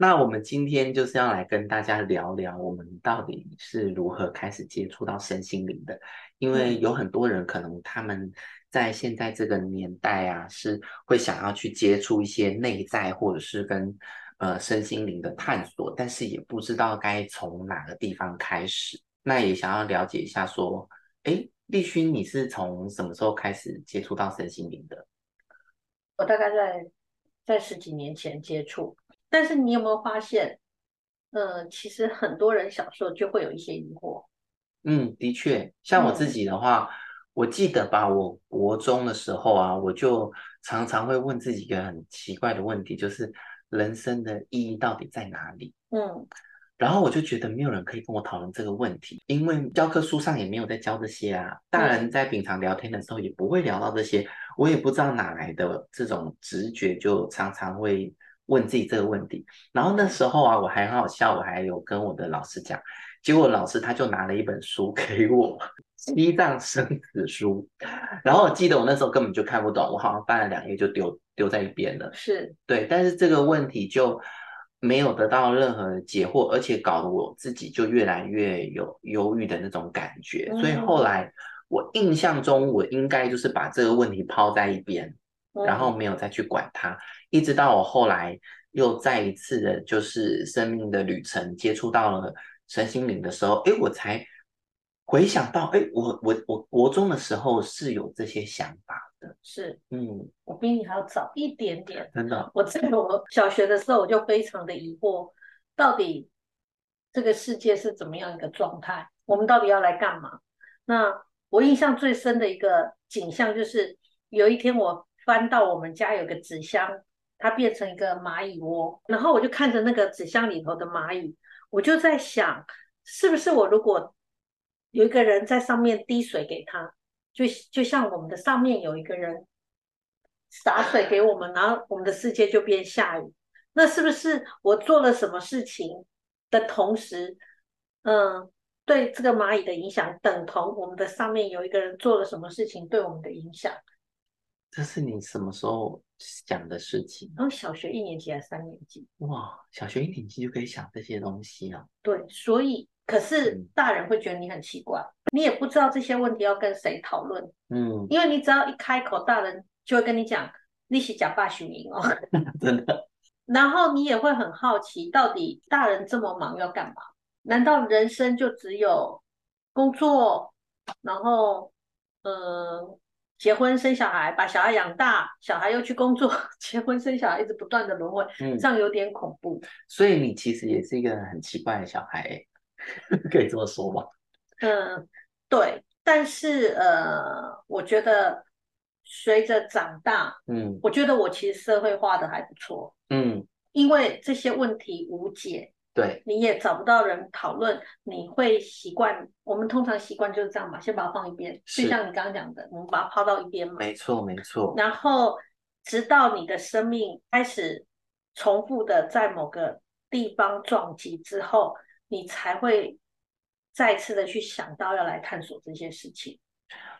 那我们今天就是要来跟大家聊聊，我们到底是如何开始接触到身心灵的。因为有很多人可能他们在现在这个年代啊，是会想要去接触一些内在或者是跟呃身心灵的探索，但是也不知道该从哪个地方开始。那也想要了解一下，说，哎，立勋，你是从什么时候开始接触到身心灵的？我大概在在十几年前接触。但是你有没有发现，呃，其实很多人小时候就会有一些疑惑。嗯，的确，像我自己的话，嗯、我记得吧，我国中的时候啊，我就常常会问自己一个很奇怪的问题，就是人生的意义到底在哪里？嗯，然后我就觉得没有人可以跟我讨论这个问题，因为教科书上也没有在教这些啊，大人在平常聊天的时候也不会聊到这些，我也不知道哪来的这种直觉，就常常会。问自己这个问题，然后那时候啊，我还很好笑，我还有跟我的老师讲，结果老师他就拿了一本书给我，《西藏生死书》，然后我记得我那时候根本就看不懂，我好像翻了两页就丢丢在一边了。是。对，但是这个问题就没有得到任何的解惑，而且搞得我自己就越来越有忧郁的那种感觉，所以后来我印象中，我应该就是把这个问题抛在一边。然后没有再去管它，一直到我后来又再一次的，就是生命的旅程接触到了身心灵的时候，哎，我才回想到，哎，我我我国中的时候是有这些想法的，是，嗯，我比你还要早一点点，真的。我在我小学的时候，我就非常的疑惑，到底这个世界是怎么样一个状态？我们到底要来干嘛？那我印象最深的一个景象就是有一天我。搬到我们家有个纸箱，它变成一个蚂蚁窝，然后我就看着那个纸箱里头的蚂蚁，我就在想，是不是我如果有一个人在上面滴水给他，就就像我们的上面有一个人洒水给我们，然后我们的世界就变下雨，那是不是我做了什么事情的同时，嗯，对这个蚂蚁的影响等同我们的上面有一个人做了什么事情对我们的影响？这是你什么时候想的事情？然后小学一年级还是三年级？哇，小学一年级就可以想这些东西啊？对，所以可是大人会觉得你很奇怪，嗯、你也不知道这些问题要跟谁讨论。嗯，因为你只要一开口，大人就会跟你讲你是假爸许名哦，真的。然后你也会很好奇，到底大人这么忙要干嘛？难道人生就只有工作？然后，嗯、呃。结婚生小孩，把小孩养大，小孩又去工作，结婚生小孩，一直不断的轮回，嗯，这样有点恐怖。所以你其实也是一个很奇怪的小孩，可以这么说吗？嗯，对。但是呃，我觉得随着长大，嗯，我觉得我其实社会化的还不错，嗯，因为这些问题无解。对，你也找不到人讨论，你会习惯。我们通常习惯就是这样嘛，先把它放一边，就像你刚刚讲的，我们把它抛到一边嘛。没错，没错。然后，直到你的生命开始重复的在某个地方撞击之后，你才会再次的去想到要来探索这些事情。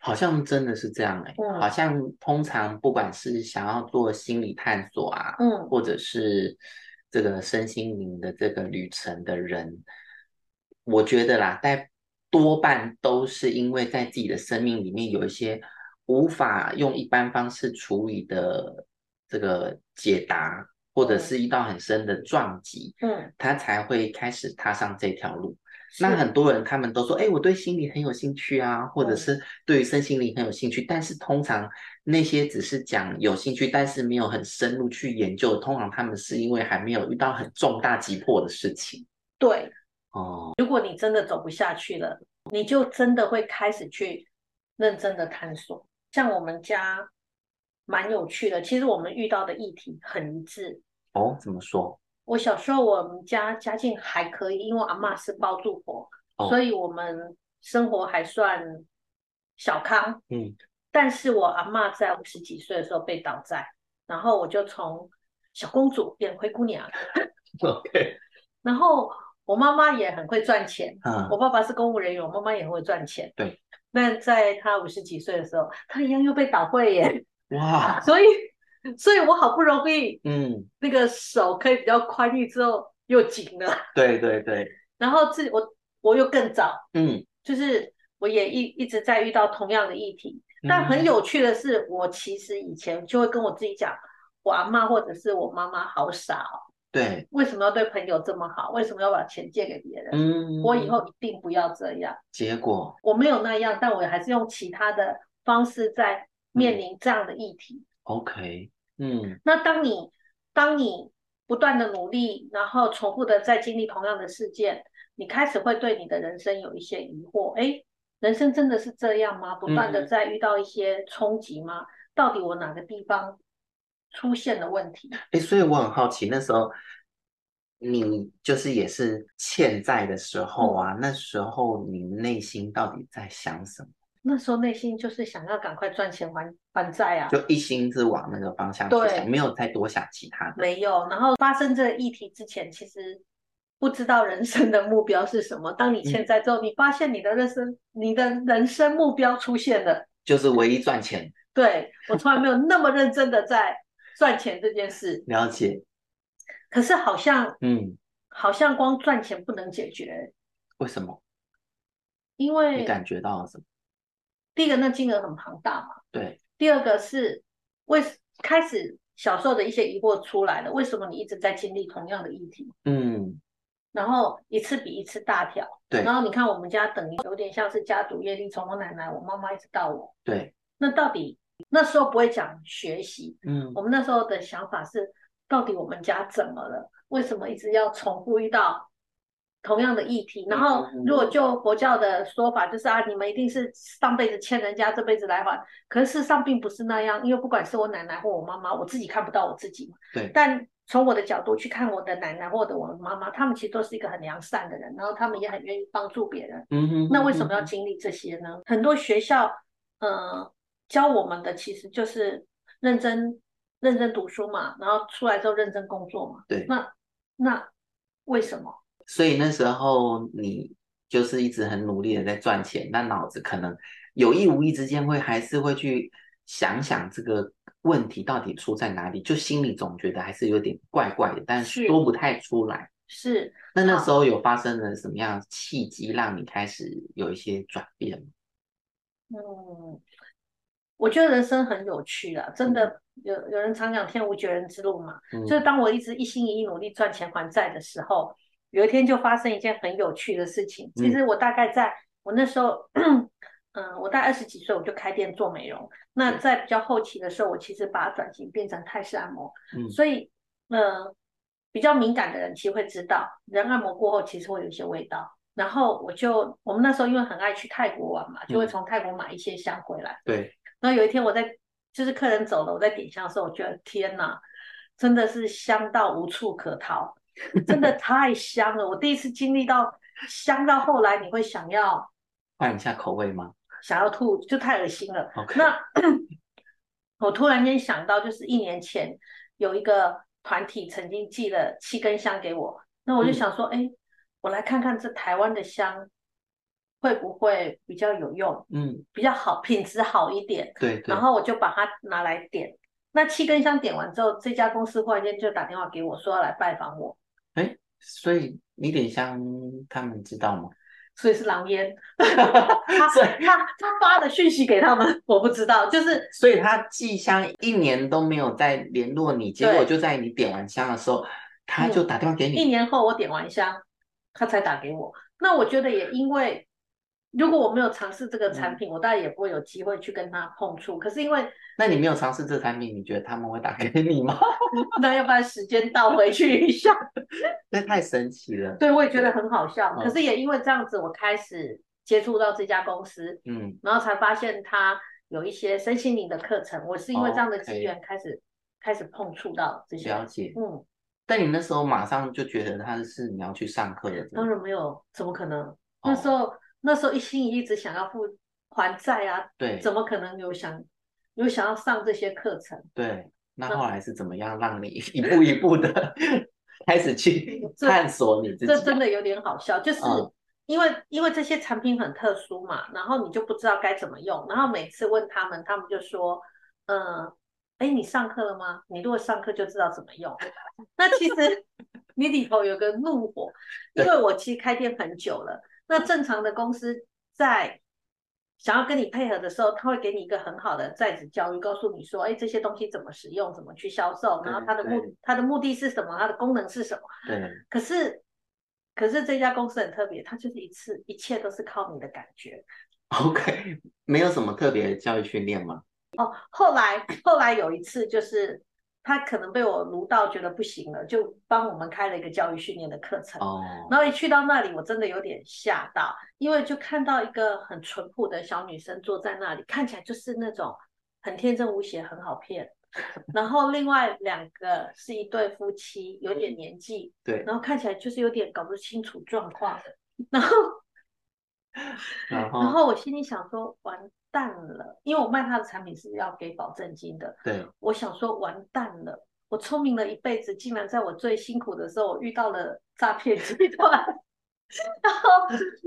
好像真的是这样哎、欸，嗯、好像通常不管是想要做心理探索啊，嗯，或者是。这个身心灵的这个旅程的人，我觉得啦，在多半都是因为在自己的生命里面有一些无法用一般方式处理的这个解答，或者是遇到很深的撞击，嗯，他才会开始踏上这条路。那很多人他们都说，哎，我对心理很有兴趣啊，或者是对于身心灵很有兴趣，但是通常那些只是讲有兴趣，但是没有很深入去研究，通常他们是因为还没有遇到很重大急迫的事情。对，哦，如果你真的走不下去了，你就真的会开始去认真的探索。像我们家蛮有趣的，其实我们遇到的议题很一致。哦，怎么说？我小时候，我们家家境还可以，因为阿妈是包租婆，哦、所以我们生活还算小康。嗯，但是我阿妈在五十几岁的时候被倒债，然后我就从小公主变灰姑娘。OK，然后我妈妈也很会赚钱，啊、我爸爸是公务人员，我妈妈也很会赚钱。对，那在她五十几岁的时候，她一样又被倒会耶。哇，所以所以我好不容易，嗯，那个手可以比较宽裕之后又紧了。对对对。然后自己我我又更早，嗯，就是我也一一直在遇到同样的议题。但很有趣的是，我其实以前就会跟我自己讲，我阿妈或者是我妈妈好傻哦。对。为什么要对朋友这么好？为什么要把钱借给别人？嗯。我以后一定不要这样。结果我没有那样，但我还是用其他的方式在面临这样的议题。OK。嗯。那当你当你不断的努力，然后重复的在经历同样的事件，你开始会对你的人生有一些疑惑。哎。人生真的是这样吗？不断的在遇到一些冲击吗？嗯、到底我哪个地方出现了问题？哎，所以我很好奇，那时候你就是也是欠债的时候啊，嗯、那时候你内心到底在想什么？那时候内心就是想要赶快赚钱还还债啊，就一心是往那个方向去想，没有再多想其他的。没有。然后发生这个议题之前，其实。不知道人生的目标是什么。当你欠债之后，嗯、你发现你的人生，你的人生目标出现了，就是唯一赚钱。对，我从来没有那么认真的在赚钱这件事。了解。可是好像，嗯，好像光赚钱不能解决。为什么？因为你感觉到了什么？第一个，那金额很庞大嘛。对。第二个是为开始小时候的一些疑惑出来了，为什么你一直在经历同样的议题？嗯。然后一次比一次大条，对。然后你看我们家等于有点像是家族业力，从我奶奶、我妈妈一直到我。对。那到底那时候不会讲学习，嗯，我们那时候的想法是，到底我们家怎么了？为什么一直要重复遇到同样的议题？然后如果就佛教的说法，就是啊，你们一定是上辈子欠人家，这辈子来还。可是事实上并不是那样，因为不管是我奶奶或我妈妈，我自己看不到我自己嘛。对。但从我的角度去看，我的奶奶或者我的妈妈，他们其实都是一个很良善的人，然后他们也很愿意帮助别人。嗯哼。那为什么要经历这些呢？嗯、很多学校，呃，教我们的其实就是认真、认真读书嘛，然后出来之后认真工作嘛。对。那那为什么？所以那时候你就是一直很努力的在赚钱，但脑子可能有意无意之间会还是会去想想这个。问题到底出在哪里？就心里总觉得还是有点怪怪的，但是说不太出来。是。那那时候有发生了什么样的契机，让你开始有一些转变？嗯，我觉得人生很有趣啊，真的有有人常讲天无绝人之路嘛。嗯。就是当我一直一心一意努力赚钱还债的时候，有一天就发生一件很有趣的事情。其实我大概在我那时候。嗯，我大概二十几岁，我就开店做美容。那在比较后期的时候，我其实把它转型变成泰式按摩。嗯，所以，呃，比较敏感的人其实会知道，人按摩过后其实会有一些味道。然后我就，我们那时候因为很爱去泰国玩嘛，就会从泰国买一些香回来。对、嗯。然后有一天我在，就是客人走了，我在点香的时候，我觉得天哪，真的是香到无处可逃，真的太香了。我第一次经历到香到后来，你会想要换一下口味吗？想要吐就太恶心了。那 我突然间想到，就是一年前有一个团体曾经寄了七根香给我，那我就想说，哎、嗯，我来看看这台湾的香会不会比较有用，嗯，比较好，品质好一点。对，对。然后我就把它拿来点。那七根香点完之后，这家公司忽然间就打电话给我说要来拜访我。哎，所以你点香，他们知道吗？所以是狼烟，他他他发的讯息给他们，我不知道，就是所以他寄香一年都没有再联络你，结果就在你点完香的时候，他就打电话给你。一年后我点完香，他才打给我。那我觉得也因为。如果我没有尝试这个产品，嗯、我大概也不会有机会去跟他碰触。可是因为，那你没有尝试这产品，你觉得他们会打给你吗？那要不然时间倒回去一下，那太神奇了。对，我也觉得很好笑。可是也因为这样子，我开始接触到这家公司，嗯，然后才发现他有一些身心灵的课程。我是因为这样的机缘开始、哦 okay、开始碰触到这些。了解，嗯。但你那时候马上就觉得他是你要去上课的？当然没有，怎么可能？哦、那时候。那时候一心一意只想要付还债啊，对，怎么可能有想有想要上这些课程？对，那后来是怎么样让你 一步一步的 开始去探索你自己？这真的有点好笑，就是因为、嗯、因为这些产品很特殊嘛，然后你就不知道该怎么用，然后每次问他们，他们就说，嗯、呃，哎，你上课了吗？你如果上课就知道怎么用。那其实你里头有个怒火，因为我其实开店很久了。那正常的公司在想要跟你配合的时候，他会给你一个很好的在职教育，告诉你说，哎，这些东西怎么使用，怎么去销售，然后它的目它的目的是什么，它的功能是什么。对。可是，可是这家公司很特别，它就是一次一切都是靠你的感觉。OK，没有什么特别的教育训练吗？哦，后来后来有一次，就是他可能被我卢到觉得不行了，就帮我们开了一个教育训练的课程。哦，然后一去到那里，我真的有点吓到，因为就看到一个很淳朴的小女生坐在那里，看起来就是那种很天真无邪，很好骗。然后另外两个是一对夫妻，有点年纪，对，然后看起来就是有点搞不清楚状况的。然后，然后，然后我心里想说，完。蛋了，因为我卖他的产品是要给保证金的。对，我想说完蛋了，我聪明了一辈子，竟然在我最辛苦的时候，我遇到了诈骗集团。然后，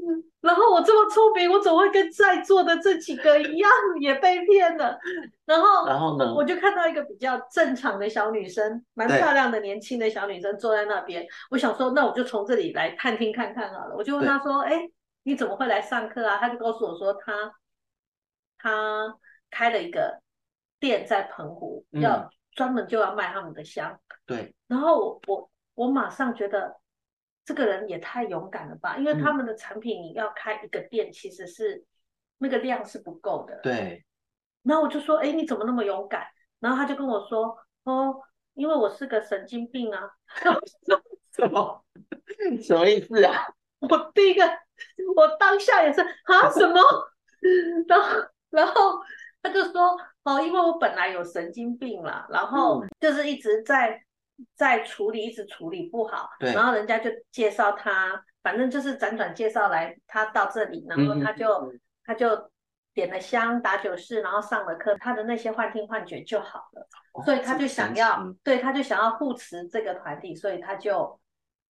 然后我这么聪明，我怎么会跟在座的这几个一样也被骗了？然后，然后呢？我就看到一个比较正常的小女生，蛮漂亮的年轻的小女生坐在那边。我想说，那我就从这里来探听看看好了。我就问她说：“哎，你怎么会来上课啊？”他就告诉我说：“他。”他开了一个店在澎湖，嗯、要专门就要卖他们的香。对。然后我我我马上觉得这个人也太勇敢了吧，因为他们的产品你要开一个店，其实是、嗯、那个量是不够的。对。然后我就说：“哎，你怎么那么勇敢？”然后他就跟我说：“哦，因为我是个神经病啊。”什么？什么意思啊？我第一个，我当下也是啊，什么？然后。然后他就说：“哦，因为我本来有神经病啦，然后就是一直在在处理，一直处理不好。对。然后人家就介绍他，反正就是辗转介绍来他到这里，然后他就、嗯、他就点了香，打酒式，然后上了课，他的那些幻听幻觉就好了。哦、所以他就想要，对，他就想要护持这个团体，所以他就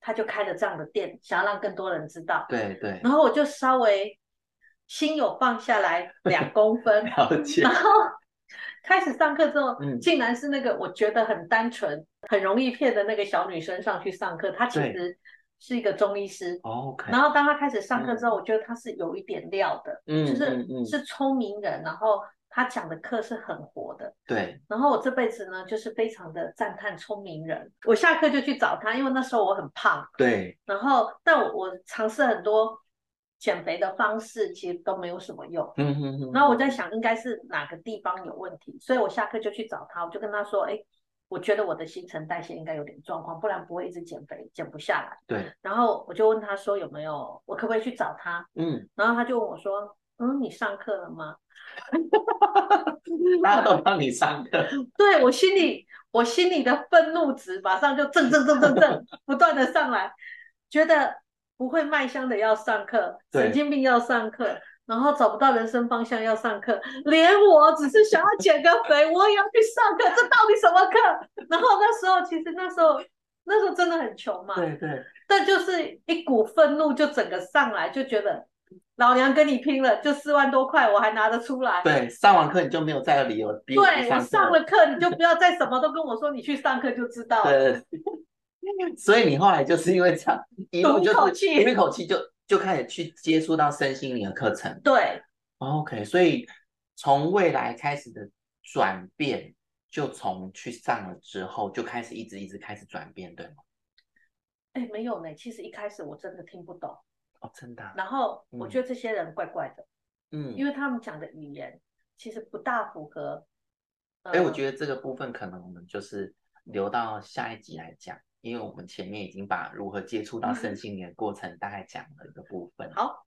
他就开了这样的店，想要让更多人知道。对对。然后我就稍微。心有放下来 两公分，然后开始上课之后，嗯，竟然是那个我觉得很单纯、很容易骗的那个小女生上去上课。她其实是一个中医师，OK。然后当她开始上课之后，我觉得她是有一点料的，嗯，就是是聪明人。然后她讲的课是很活的，对。然后我这辈子呢，就是非常的赞叹聪明人。我下课就去找他，因为那时候我很胖，对。然后，但我我尝试很多。减肥的方式其实都没有什么用。嗯嗯嗯。然后我在想，应该是哪个地方有问题，所以我下课就去找他，我就跟他说：“哎，我觉得我的新陈代谢应该有点状况，不然不会一直减肥，减不下来。”对。然后我就问他说：“有没有？我可不可以去找他？”嗯。然后他就问我说：“嗯，你上课了吗？” 他都帮你上课。对，我心里，我心里的愤怒值马上就震震震震震不断的上来，觉得。不会卖香的要上课，神经病要上课，然后找不到人生方向要上课，连我只是想要减个肥，我也要去上课，这到底什么课？然后那时候其实那时候那时候真的很穷嘛，对对，但就是一股愤怒就整个上来，就觉得老娘跟你拼了，就四万多块我还拿得出来。对，上完课你就没有再有理由逼我。对，我上了课你就不要再什么都跟我说，你去上课就知道了。对。所以你后来就是因为这样，一路就吐一口气就就开始去接触到身心灵的课程。对，OK，所以从未来开始的转变，就从去上了之后就开始一直一直开始转变，对吗？哎，没有呢，其实一开始我真的听不懂。哦，真的啊。然后我觉得这些人怪怪的，嗯，因为他们讲的语言其实不大符合。哎，我觉得这个部分可能我们就是留到下一集来讲。因为我们前面已经把如何接触到身心灵的过程大概讲了一个部分。好。